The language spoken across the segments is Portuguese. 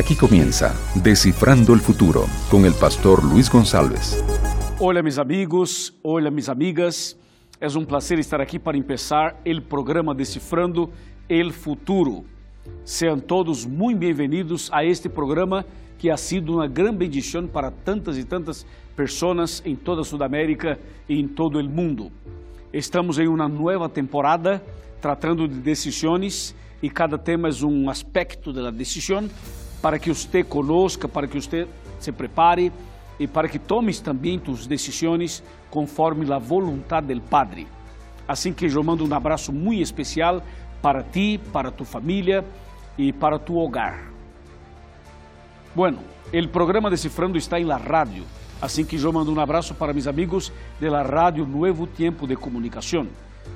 Aquí comienza Descifrando el Futuro con el pastor Luis González. Hola mis amigos, hola mis amigas. Es un placer estar aquí para empezar el programa Decifrando el Futuro. Sean todos muy bienvenidos a este programa que ha sido uma grande bendição para tantas e tantas pessoas em toda Sudamérica e em todo o mundo. Estamos em uma nova temporada tratando de decisões e cada tema é um aspecto da decisão para que você conozca, para que você se prepare e para que tomes também tus decisões conforme a vontade do Padre. Assim que eu mando um abraço muito especial para ti, para tu família e para tu hogar. Bueno, el programa Decifrando está en la radio, así que yo mando un abrazo para mis amigos de la radio Nuevo Tiempo de Comunicación.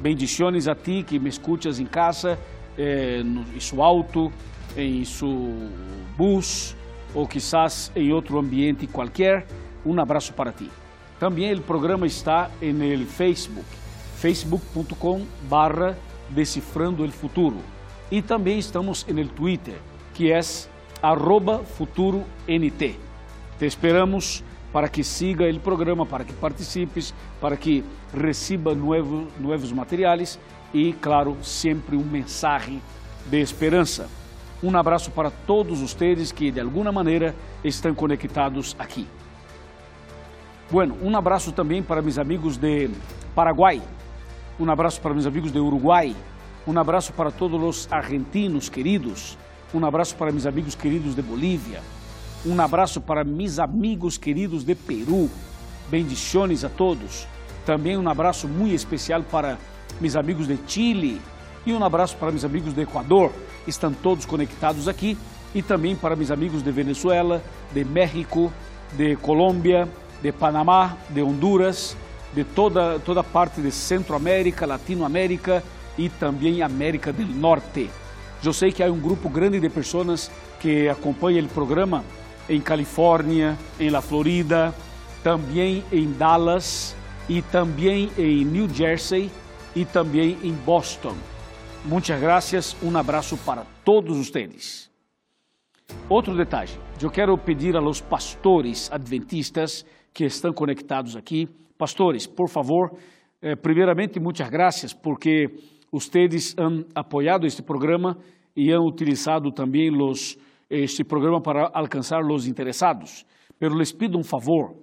Bendiciones a ti que me escuchas en casa, eh, en su auto, en su bus o quizás en otro ambiente cualquier. Un abrazo para ti. También el programa está el Facebook, facebook.com barra Decifrando el Futuro. Y también estamos el Twitter, que es arroba Futuro NT. Te esperamos para que siga o programa, para que participes, para que receba novos, novos materiais e, claro, sempre um mensagem de esperança. Um abraço para todos vocês que de alguma maneira estão conectados aqui. Bueno, um abraço também para meus amigos de Paraguai, um abraço para meus amigos de Uruguai, um abraço para todos os argentinos queridos, um abraço para meus amigos queridos de Bolívia. Um abraço para meus amigos queridos de Peru. Bendiciones a todos. Também um abraço muito especial para meus amigos de Chile. E um abraço para meus amigos de Equador. Estão todos conectados aqui. E também para meus amigos de Venezuela, de México, de Colômbia, de Panamá, de Honduras, de toda, toda parte de Centroamérica, Latinoamérica e também América do Norte. Eu sei que há um grupo grande de pessoas que acompanha o programa em Califórnia, em La Florida, também em Dallas e também em New Jersey e também em Boston. Muitas graças, um abraço para todos vocês. Outro detalhe, eu quero pedir a los pastores adventistas que estão conectados aqui, pastores, por favor, eh, primeiramente, muitas graças porque Ustedes han apoyado este programa y han utilizado también los, este programa para alcanzar los interesados. Pero les pido un favor,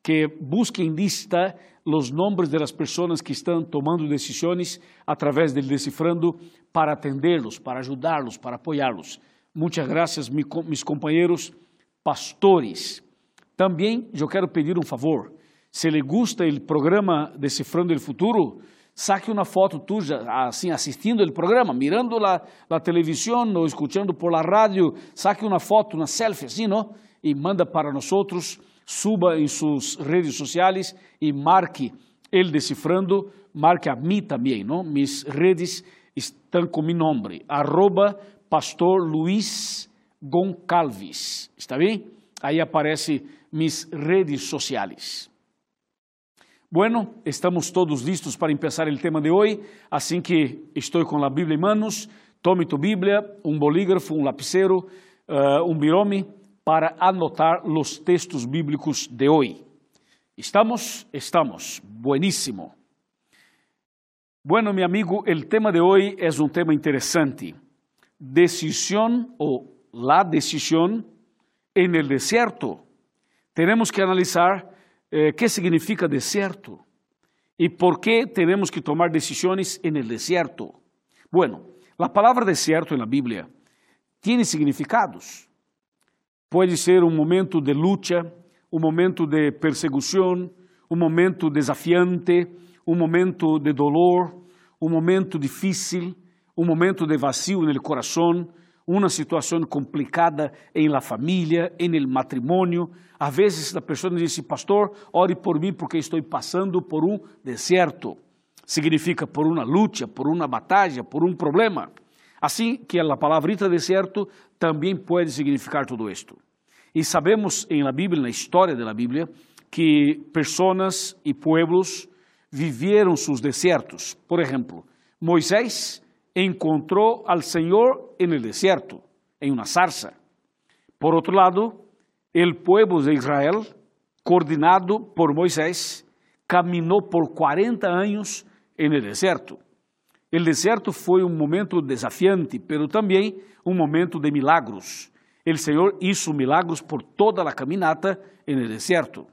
que busquem lista os nomes das pessoas que estão tomando decisões através del Decifrando para atendê-los, para ajudá-los, para apoiá-los. Muitas graças, mis companheiros pastores. Também eu quero pedir um favor. Se lhe gusta o programa Decifrando o Futuro, saque uma foto tuya, assim, assistindo o programa, mirando la televisión ou escuchando por la radio, saque uma foto, uma selfie, assim, não? E manda para nós, suba em suas redes sociais e marque ele decifrando, marque a mim também, não? Mis redes estão com meu nome, arroba pastor Goncalves, está bem? Aí aparece mis redes sociais. Bueno, estamos todos listos para empezar el tema de hoy, así que estoy con la Biblia en manos. Tome tu Biblia, un bolígrafo, un lapicero, uh, un birome para anotar los textos bíblicos de hoy. ¿Estamos? Estamos. Buenísimo. Bueno, mi amigo, el tema de hoy es un tema interesante. Decisión o la decisión en el desierto. Tenemos que analizar eh, qué significa desierto y por qué tenemos que tomar decisiones en el desierto. Bueno, la palabra desierto en la Biblia tiene significados. Puede ser un momento de lucha, un momento de persecución, un momento desafiante, un momento de dolor, un momento difícil, un momento de vacío en el corazón, uma situação complicada em la família, em el matrimônio. Às vezes a pessoa diz, pastor, ore por mim porque estou passando por um deserto. Significa por uma luta, por uma batalha, por um problema. Assim que a palavrita deserto também pode significar tudo isto. E sabemos em la Bíblia, na história da Bíblia, que pessoas e pueblos viveram seus desertos. Por exemplo, Moisés encontró al Señor en el desierto, en una zarza. Por outro lado, o povo de Israel, coordenado por Moisés, caminhou por 40 anos no deserto. O deserto foi um momento desafiante, pero também um momento de milagros. O Senhor hizo milagros por toda a caminata no deserto.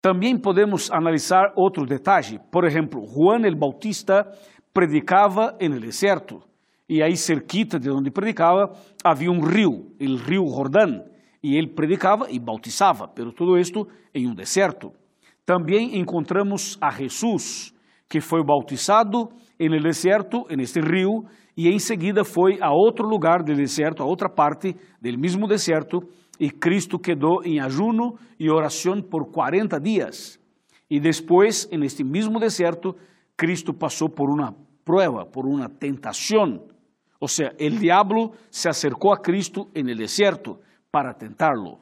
Também podemos analisar outro detalhe. Por exemplo, Juan el Bautista predicava no deserto. E aí, cerquita de onde predicava, havia um rio, o rio Jordão. E ele predicava e bautizava, pero todo isto em um deserto. Também encontramos a Jesus, que foi bautizado no deserto, neste rio, e em seguida foi a outro lugar do deserto, a outra parte do mesmo deserto, e Cristo quedou em ajuno e oração por 40 dias. E depois, neste mesmo deserto, Cristo passou por uma prova, por uma tentação. Ou seja, o diabo se acercou a Cristo en el deserto para tentarlo.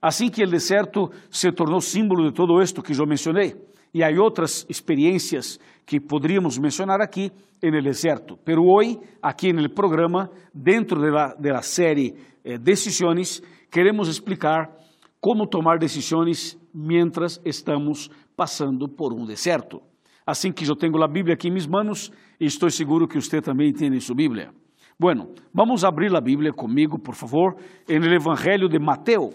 Assim que o deserto se tornou símbolo de todo esto que eu mencionei. E há outras experiências que poderíamos mencionar aqui el deserto. Pero hoy, aqui el programa, dentro de la, de série eh, Decisiones, queremos explicar como tomar decisões mientras estamos passando por um deserto. Assim que eu tenho a Bíblia aqui em minhas mãos e estou seguro que você também tem sua Bíblia. Bueno, vamos abrir a Bíblia comigo, por favor, no Evangelho de Mateus.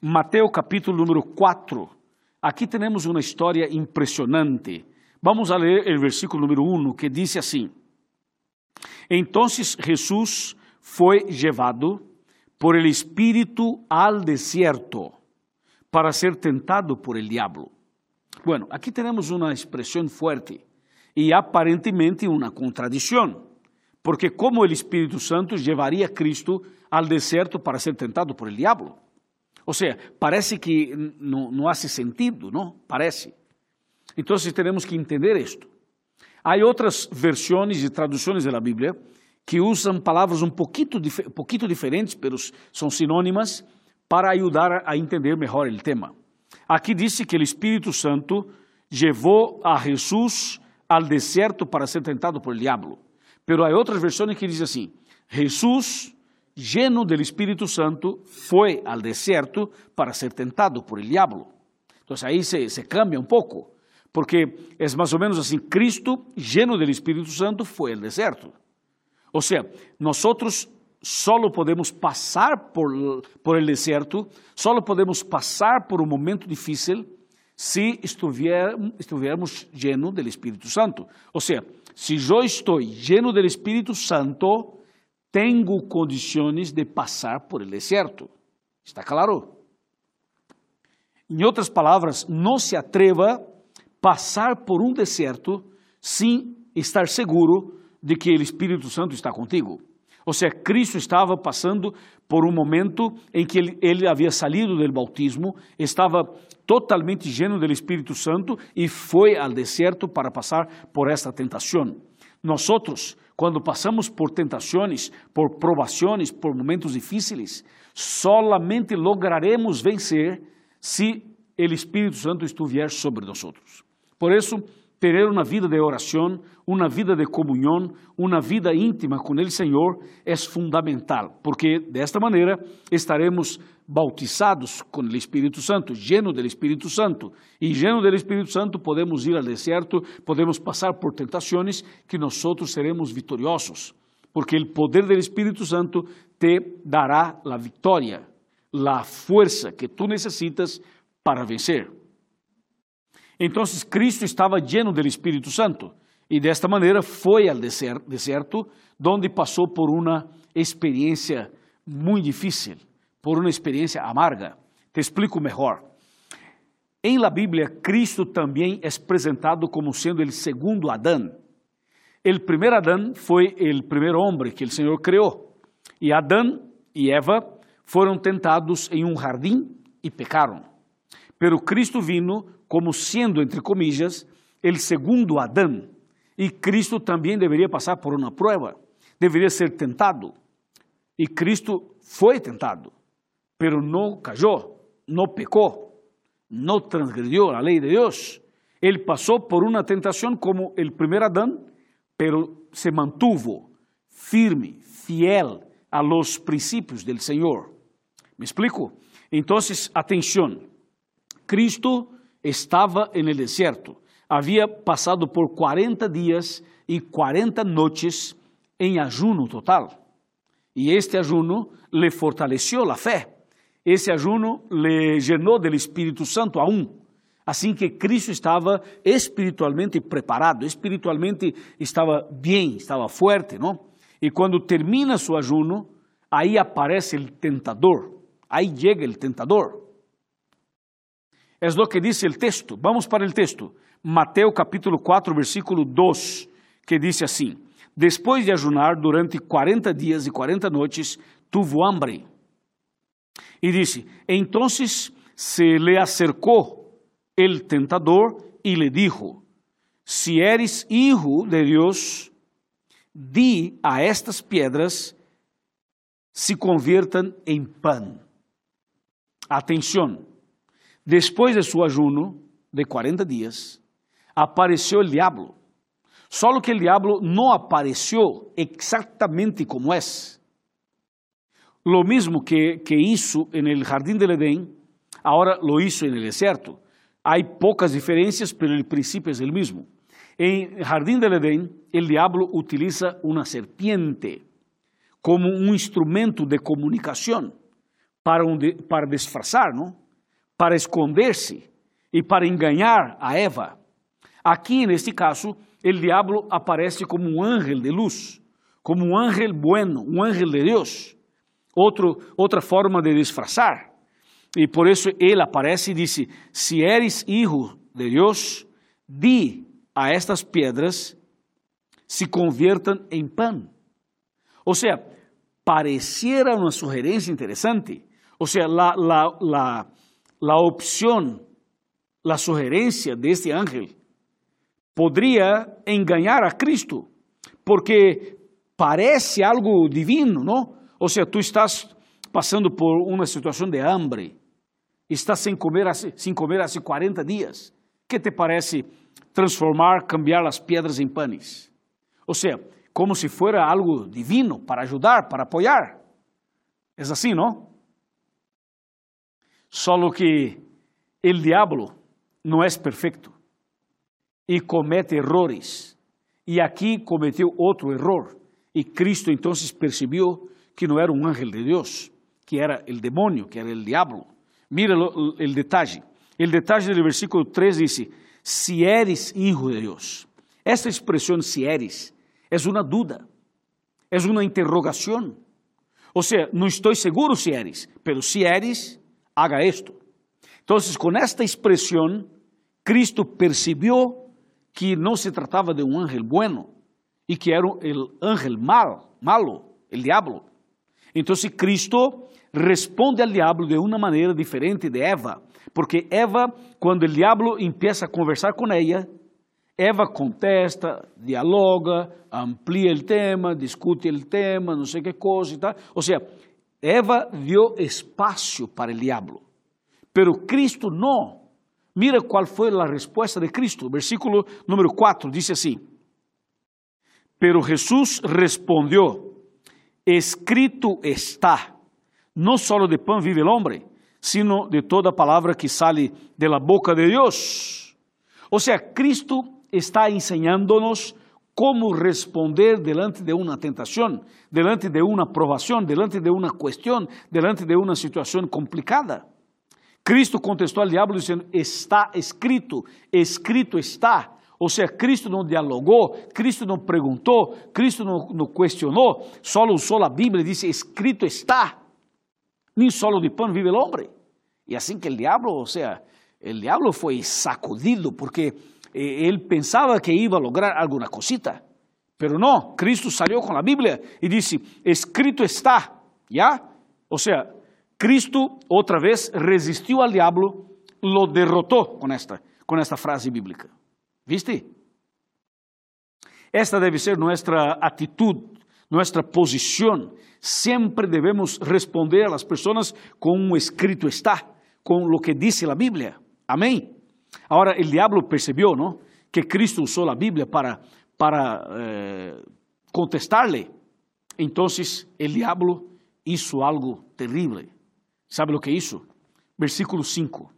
Mateus capítulo número 4. Aqui temos uma história impressionante. Vamos a ler o versículo número 1, que diz assim: Então Jesus foi levado por el Espírito al desierto para ser tentado por el diablo. Bueno, aqui temos uma expressão forte e aparentemente uma contradição, porque como o Espírito Santo levaria Cristo ao deserto para ser tentado por el diablo? Ou seja, parece que não, hace sentido, não? Parece. Então temos que entender isto. Há outras versões e traduções da Bíblia que usam palavras um pouquinho, um pouquinho diferentes, mas são sinônimas para ajudar a entender melhor o tema. Aqui disse que o Espírito Santo levou a Jesus ao deserto para ser tentado por el diablo. Pero há outras versões que dizem assim: Jesus, lleno del Espírito Santo, foi ao deserto para ser tentado por el diablo. Então aí se, se cambia um pouco, porque é mais ou menos assim: Cristo, lleno del Espírito Santo, foi ao deserto. Ou seja, nós solo podemos passar por, por el deserto, solo podemos passar por um momento difícil se estivermos llenos do Espírito Santo. Ou seja, se eu estou lleno do Espírito Santo, tenho condições de passar por el deserto. ¿Está claro? Em outras palavras, não se atreva a passar por um deserto sem estar seguro de que o Espírito Santo está contigo. Ou seja, Cristo estava passando por um momento em que ele, ele havia salido do bautismo, estava totalmente lleno do Espírito Santo e foi ao deserto para passar por esta tentação. Nós, quando passamos por tentações, por provações, por momentos difíceis, solamente lograremos vencer se o Espírito Santo estiver sobre nós. Por isso, ter uma vida de oração, uma vida de comunhão, uma vida íntima com o Senhor é fundamental, porque desta maneira estaremos bautizados com o Espírito Santo, lleno do Espírito Santo. E lleno do Espírito Santo podemos ir ao deserto, podemos passar por tentações que nós seremos vitoriosos, porque o poder do Espírito Santo te dará a vitória, a força que tu necessitas para vencer. Então Cristo estava lleno do Espírito Santo e desta maneira foi ao deserto, onde passou por uma experiência muito difícil, por uma experiência amarga. Te explico melhor. Em la Bíblia, Cristo também é apresentado como sendo o segundo Adão. O primeiro Adão foi o primeiro homem que o Senhor criou. E Adão e Eva foram tentados em um jardim e pecaram. Pero Cristo vino como sendo, entre comillas, el segundo Adão. E Cristo também deveria passar por uma prova, deveria ser tentado. E Cristo foi tentado, pero não cayó, não pecou, não transgrediu a lei de Deus. Ele passou por uma tentação como o primeiro Adão, pero se mantuvo firme, fiel, a los principios del Señor. ¿Me explico? Entonces, atención, Cristo estaba en el desierto, había pasado por 40 días y 40 noches en ayuno total. Y este ayuno le fortaleció la fe. Esse ayuno le llenó del Espírito Santo aún. Assim que Cristo estava espiritualmente preparado, espiritualmente estava bem, estava forte, não? E quando termina seu ayuno, aí aparece o tentador, aí chega o tentador. É o que diz o texto. Vamos para o texto. Mateus capítulo 4, versículo 2, que diz assim: Depois de ajunar durante 40 dias e 40 noites, tuvo hambre. E disse: Entonces se le acercou el tentador e le dijo: Si eres hijo de Dios, di a estas piedras se conviertan em pan. Atenção, depois de seu ajuno de 40 dias, apareceu o diabo. Só que o diabo não apareceu exatamente como é. Lo mismo que, que hizo en el jardín del Edén, ahora lo hizo en el desierto. Hay pocas diferencias, pero el principio es el mismo. En el jardín del Edén, el diablo utiliza una serpiente como un instrumento de comunicación para, un de, para disfrazar, ¿no? Para esconderse y para engañar a Eva. Aqui, neste caso, el diablo aparece como um ángel de luz, como um ángel bueno, um ángel de Deus outro, outra forma de disfarçar. E por isso ele aparece e disse: Se eres hijo de Deus, di a estas pedras se conviertam em pan. Ou seja, pareciera uma sugerência interessante. Ou seja, la, la, la, la opção, la sugerência deste ángel poderia enganar a Cristo, porque parece algo divino, não? Ou seja, tu estás passando por uma situação de hambre, estás sem comer, sem comer há 40 dias. que te parece transformar, cambiar as pedras em panes? Ou seja, como se fuera algo divino para ajudar, para apoiar. É assim, não? Só que o diabo não é perfeito e comete errores. E aqui cometeu outro erro. E Cristo então percebeu que não era um ángel de Deus, que era o demônio, que era o diabo. Mira o detalhe. O detalhe do versículo 3 diz: Si eres hijo de Deus. Esta expressão, si eres, é uma duda, é uma interrogação. Ou seja, não estou seguro se eres, pero si eres, haga esto. Então, com esta expressão, Cristo percebeu que não se tratava de um ángel bueno e que era o ángel mal, malo, o diabo. Então, Cristo responde ao diabo de uma maneira diferente de Eva, porque Eva, quando o diabo empieza a conversar com ela, Eva contesta, dialoga, amplia o tema, discute o tema, não sei que coisa e tal. Ou seja, Eva deu espaço para o diabo, pero Cristo não. Mira qual foi a resposta de Cristo. Versículo número 4 diz assim: Pero Jesús respondeu escrito está, não só de pão vive o homem, sino de toda palavra que sale de la boca de Deus. Ou seja, Cristo está ensinando-nos como responder delante de uma tentação, delante de uma provação, delante de uma questão, delante de uma situação complicada. Cristo contestou ao diabo dizendo: Está escrito, escrito está. Ou seja, Cristo não dialogou, Cristo não perguntou, Cristo não, não questionou, só usou a Bíblia e disse: Escrito está. Nem solo de pão vive o homem. E assim que o diabo, ou seja, o diabo foi sacudido porque eh, ele pensava que ia lograr alguma cosita. Pero não, Cristo saiu com a Bíblia e disse: Escrito está. ¿Ya? Ou seja, Cristo outra vez resistiu ao diabo, lo derrotou com esta, com esta frase bíblica. ¿Viste? Esta debe ser nuestra actitud, nuestra posición. Siempre debemos responder a las personas con un escrito está, con lo que dice la Biblia. Amén. Ahora el diablo percibió, ¿no? Que Cristo usó la Biblia para, para eh, contestarle. Entonces el diablo hizo algo terrible. ¿Sabe lo que hizo? Versículo 5.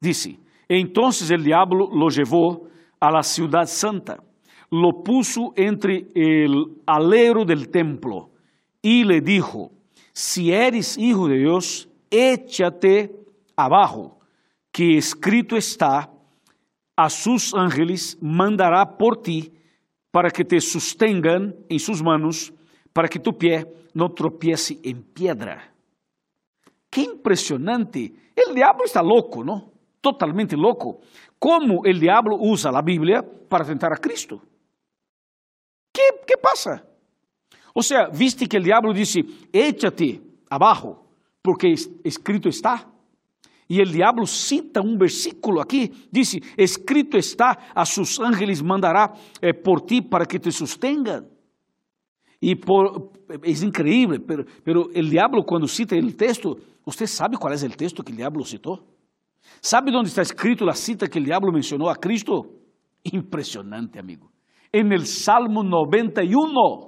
Dice, entonces el diablo lo llevó a la ciudad santa, lo puso entre el alero del templo y le dijo, si eres hijo de Dios, échate abajo, que escrito está, a sus ángeles mandará por ti para que te sostengan en sus manos, para que tu pie no tropiece en piedra. Qué impresionante. El diablo está loco, ¿no? Totalmente loco. ¿Cómo el diablo usa la Biblia para tentar a Cristo? ¿Qué, qué pasa? O sea, viste que el diablo dice, échate abajo, porque escrito está. Y el diablo cita un versículo aquí, dice, escrito está, a sus ángeles mandará eh, por ti para que te sostengan. Y por, es increíble, pero, pero el diablo cuando cita el texto, ¿usted sabe cuál es el texto que el diablo citó? ¿Sabe dónde está escrito la cita que el diablo mencionó a Cristo? Impresionante, amigo. En el Salmo 91.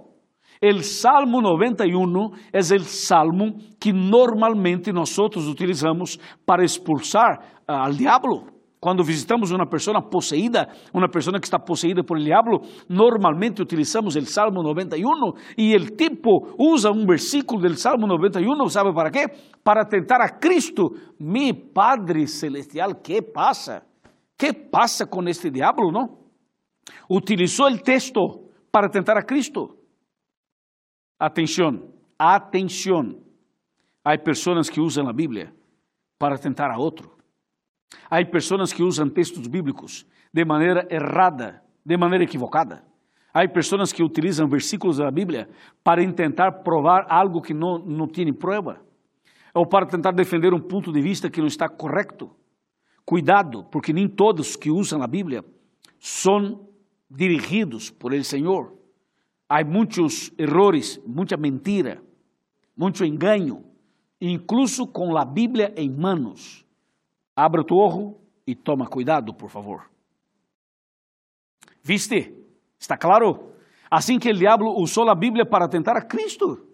El Salmo 91 es el salmo que normalmente nosotros utilizamos para expulsar al diablo. Cuando visitamos una persona poseída, una persona que está poseída por el diablo, normalmente utilizamos el Salmo 91 y el tipo usa un versículo del Salmo 91, ¿sabe para qué? Para tentar a Cristo, mi Padre Celestial. ¿Qué pasa? ¿Qué pasa con este diablo, no? Utilizó el texto para tentar a Cristo. Atención, atención. Hay personas que usan la Biblia para tentar a otro. Hay personas que usan textos bíblicos de maneira errada, de maneira equivocada. Hay personas que utilizam versículos da Bíblia para tentar provar algo que não, não tem prueba, ou para tentar defender um ponto de vista que não está correto. Cuidado, porque nem todos que usam a Bíblia são dirigidos por el Senhor. Há muitos errores, muita mentira, muito engano, incluso com a Bíblia em manos. Abra tu ojo e toma cuidado, por favor. ¿Viste? ¿Está claro? Assim que o diabo usou a Bíblia para tentar a Cristo.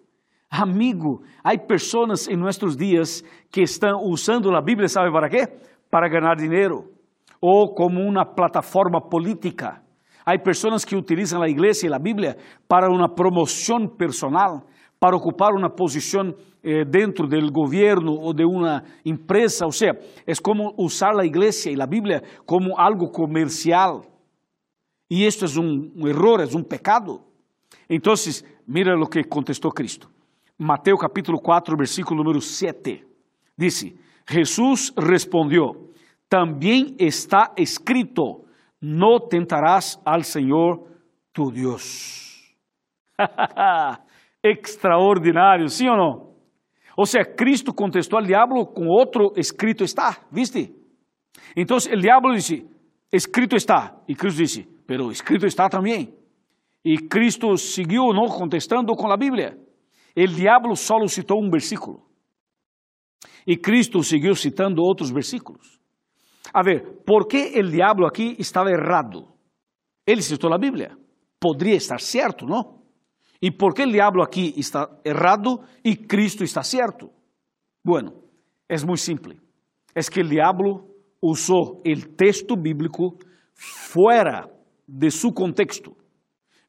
Amigo, há pessoas em nossos dias que estão usando a Bíblia, sabe para quê? Para ganhar dinheiro ou como uma plataforma política. Há pessoas que utilizam a igreja e a Bíblia para uma promoção personal, para ocupar uma posição eh, dentro del gobierno o de una empresa. O sea, es como usar la iglesia y la Biblia como algo comercial. Y esto es un, un error, es un pecado. Entonces, mira lo que contestó Cristo. Mateo capítulo 4, versículo número 7. Dice, Jesús respondió, también está escrito, no tentarás al Señor tu Dios. Extraordinario, ¿sí o no? O sea, Cristo contestó al diablo con otro escrito está, ¿viste? Entonces el diablo dice, escrito está. Y Cristo dice, pero escrito está también. Y Cristo siguió no contestando con la Biblia. El diablo solo citó un versículo. Y Cristo siguió citando otros versículos. A ver, ¿por qué el diablo aquí estaba errado? Él citó la Biblia. Podría estar cierto, ¿no? ¿Y por qué el diablo aquí está errado y Cristo está cierto? Bueno, es muy simple. Es que el diablo usó el texto bíblico fuera de su contexto,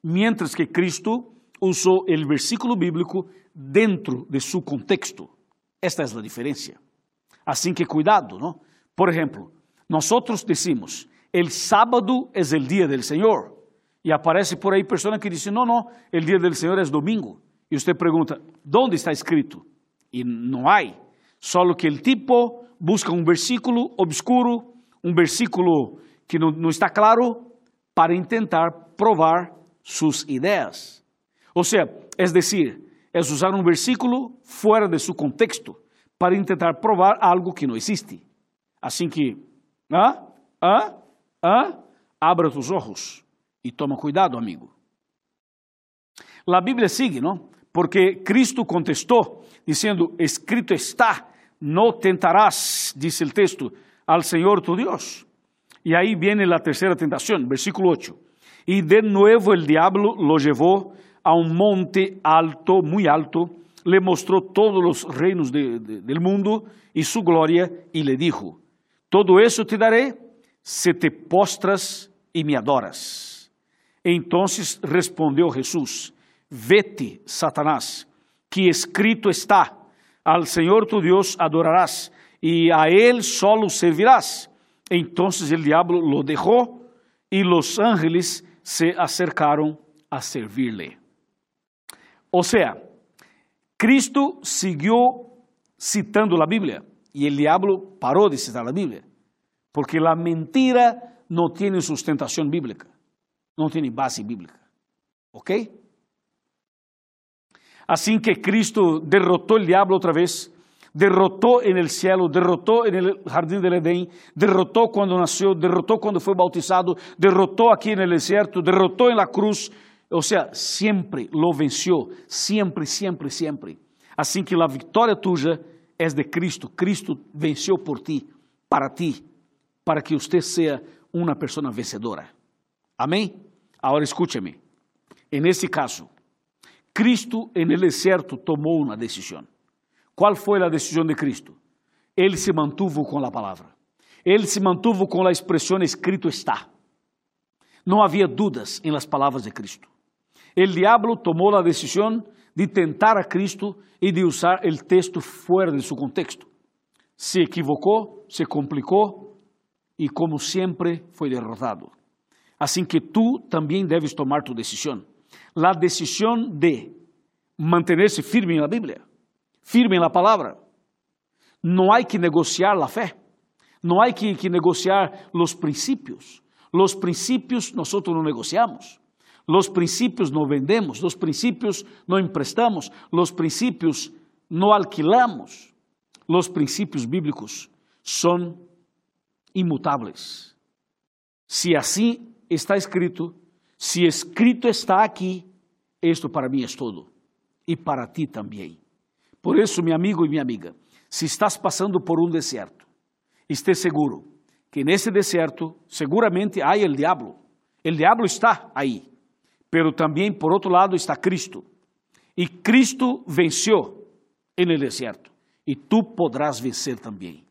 mientras que Cristo usó el versículo bíblico dentro de su contexto. Esta es la diferencia. Así que cuidado, ¿no? Por ejemplo, nosotros decimos, el sábado es el día del Señor. E aparece por aí pessoa que diz: Não, não, o dia do Senhor é domingo. E você pergunta: Onde está escrito? E não há. Só que o tipo busca um versículo obscuro, um versículo que não, não está claro, para tentar provar suas ideias. Ou seja, é decir, é usar um versículo fora de seu contexto para tentar provar algo que não existe. Assim que, ah, ah, ah, abra os olhos. E toma cuidado, amigo. A Bíblia sigue, não? Porque Cristo contestou, dizendo: Escrito está, não tentarás, diz o texto, al Senhor tu Deus. E aí viene a terceira tentação, versículo 8. E de novo el diablo lo llevó a un monte alto, muy alto, le mostró todos los reinos de, de, del mundo y su gloria y le dijo, todo eso te daré se te postras y me adoras. Entonces respondió Jesús, vete, Satanás, que escrito está, al Señor tu Dios adorarás y a Él solo servirás. Entonces el diablo lo dejó y los ángeles se acercaron a servirle. O sea, Cristo siguió citando la Biblia y el diablo paró de citar la Biblia, porque la mentira no tiene sustentación bíblica, no tiene base bíblica. ¿Ok? Así que Cristo derrotó el diablo otra vez, derrotó en el cielo, derrotó en el jardín del Edén, derrotó cuando nació, derrotó cuando fue bautizado, derrotó aquí en el desierto, derrotó en la cruz. O sea, siempre lo venció, siempre, siempre, siempre. Así que la victoria tuya es de Cristo. Cristo venció por ti, para ti, para que usted sea una persona vencedora. Amén. Ahora escúcheme. En este caso, Cristo en el desierto tomó una decisión. ¿Cuál fue la decisión de Cristo? Él se mantuvo con la palabra. Él se mantuvo con la expresión escrito está. No había dudas en las palabras de Cristo. El diablo tomó la decisión de tentar a Cristo y de usar el texto fuera de su contexto. Se equivocó, se complicó y como siempre fue derrotado. Así que tú también debes tomar tu decisión. La decisión de mantenerse firme en la Biblia, firme en la palabra. No hay que negociar la fe, no hay que, que negociar los principios. Los principios nosotros no negociamos. Los principios no vendemos, los principios no emprestamos, los principios no alquilamos. Los principios bíblicos son inmutables. Si así está escrito, si escrito está aquí, esto para mí es todo. E para ti também. Por isso, meu amigo e minha amiga, se estás passando por um deserto, esteja seguro que nesse deserto seguramente há o diabo. O diabo está aí, pero também por outro lado está Cristo. E Cristo venceu no deserto. E tu podrás vencer também.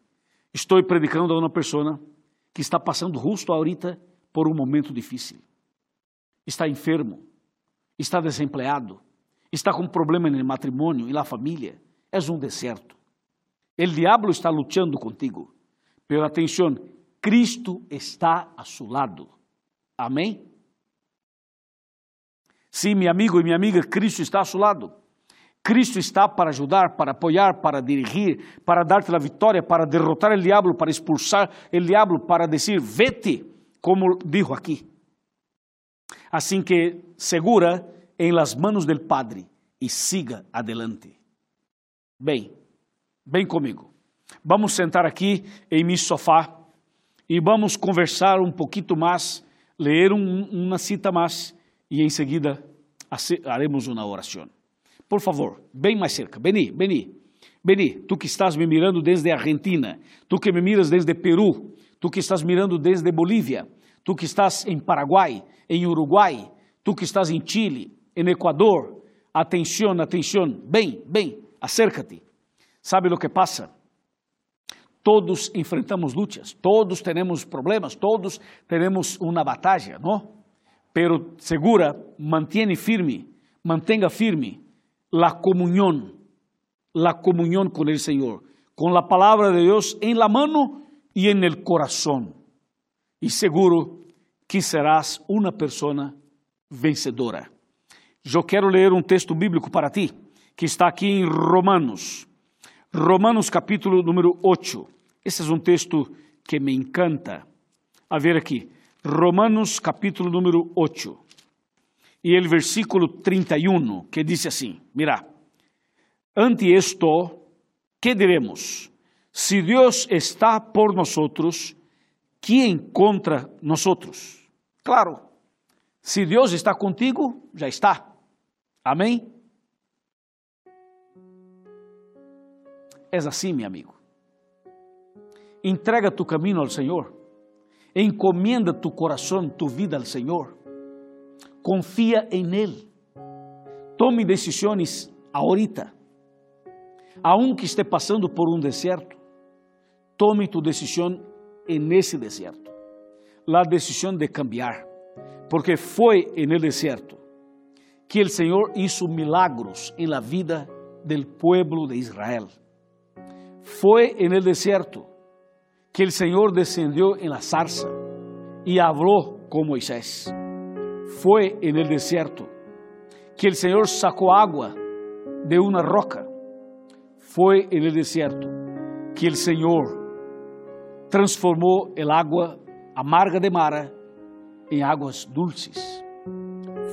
Estou predicando a uma pessoa que está passando justo ahorita por um momento difícil. Está enfermo, está desempleado, está com problema no matrimônio e na família, és um deserto. O diabo está lutando contigo. Pero atenção, Cristo está a seu lado. Amém? Sim, meu amigo e minha amiga, Cristo está a seu lado. Cristo está para ajudar, para apoiar, para dirigir, para dar-te a vitória, para derrotar o diabo, para expulsar o diabo, para dizer, vete, como dijo aqui. Assim que segura em las manos del Padre e siga adelante. Bem, bem comigo. Vamos sentar aqui em meu sofá e vamos conversar um pouquinho mais, ler um, uma cita mais e em seguida haremos uma oração. Por favor, bem mais cerca. Beni, Beni, Beni, tu que estás me mirando desde Argentina, tu que me miras desde Peru, tu que estás mirando desde Bolívia, tu que estás em Paraguai, em Uruguai, tu que estás em Chile, em Equador, atenção, atenção, bem, bem, acércate. ¿Sabe o que passa? Todos enfrentamos lutas, todos temos problemas, todos temos uma batalha, não? Pero segura, mantiene firme, mantenga firme la comunión, la comunión con el Señor, con la palabra de Dios en la mano y en el corazón. Y seguro que serás una persona vencedora. Eu quero ler um texto bíblico para ti, que está aqui em Romanos. Romanos capítulo número 8. Esse é um texto que me encanta. A ver aqui. Romanos capítulo número 8. E o versículo 31, que diz assim: Mira, ante esto, que diremos? Se Deus está por nós, quem contra nós? Claro, se Deus está contigo, já está. Amém? És assim, meu amigo. Entrega tu caminho ao Senhor. Encomienda tu coração, tu vida ao Senhor. Confia em Ele. Tome decisões ahorita. Aunque esté passando por um deserto, tome tu decisão nesse deserto. A decisão de cambiar, porque foi no deserto que o Senhor hizo milagros em la vida del pueblo de Israel. Foi no deserto que o Senhor descendeu em la zarza e falou com Moisés. Foi no deserto que o Senhor sacou água de uma roca. Foi no deserto que o Senhor transformou el água amarga de Mara em águas dulces.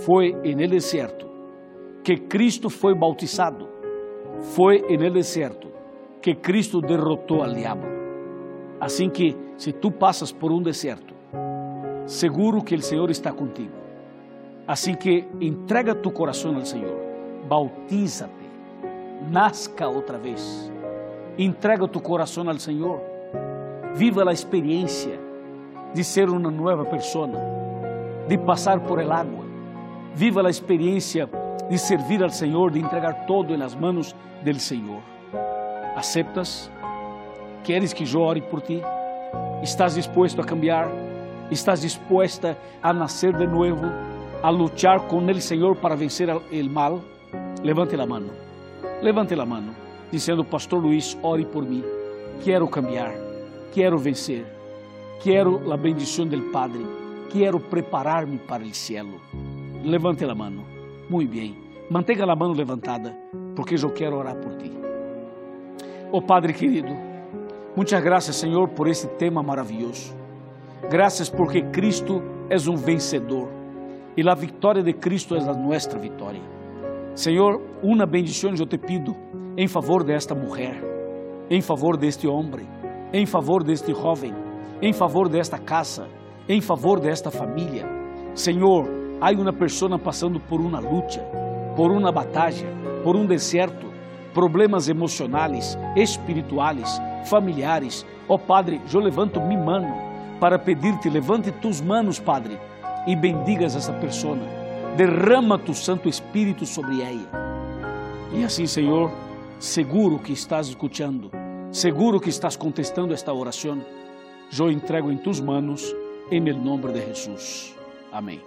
Foi no deserto que Cristo foi bautizado. Foi no deserto que Cristo derrotou al diabo. Assim que, se tu passas por um deserto, seguro que o Senhor está contigo. Assim que entrega tu coração ao Senhor, bautízate, nazca outra vez, entrega tu coração ao Senhor, viva a experiência de ser uma nova pessoa, de passar por el agua, viva a experiência de servir ao Senhor, de entregar todo nas mãos del Senhor. ¿Aceptas? ¿Queres que eu ore por ti? ¿Estás disposto a cambiar? ¿Estás dispuesta a nascer de novo? a luchar con el Señor para vencer el mal, levante la mano, levante la mano, diciendo, Pastor Luis, ore por mí, quiero cambiar, quiero vencer, quiero la bendición del Padre, quiero prepararme para el cielo. Levante la mano, muy bien, mantenga la mano levantada, porque yo quiero orar por ti. Oh Padre querido, muchas gracias Señor por este tema maravilloso. Gracias porque Cristo es un vencedor e a vitória de Cristo é a nossa vitória. Senhor, uma bendição eu te pido em favor desta mulher, em favor deste homem, em favor deste jovem, em favor desta casa, em favor desta família. Senhor, há uma pessoa passando por uma luta, por uma batalha, por um deserto, problemas emocionais, espirituais, familiares. Ó oh, Padre, eu levanto minha mano para pedir-te, levante tus manos, Padre, e bendigas essa pessoa. Derrama tu Santo Espírito sobre ela. E assim, Senhor, seguro que estás escutando, seguro que estás contestando esta oração, eu entrego em tus manos, em nome de Jesus. Amém.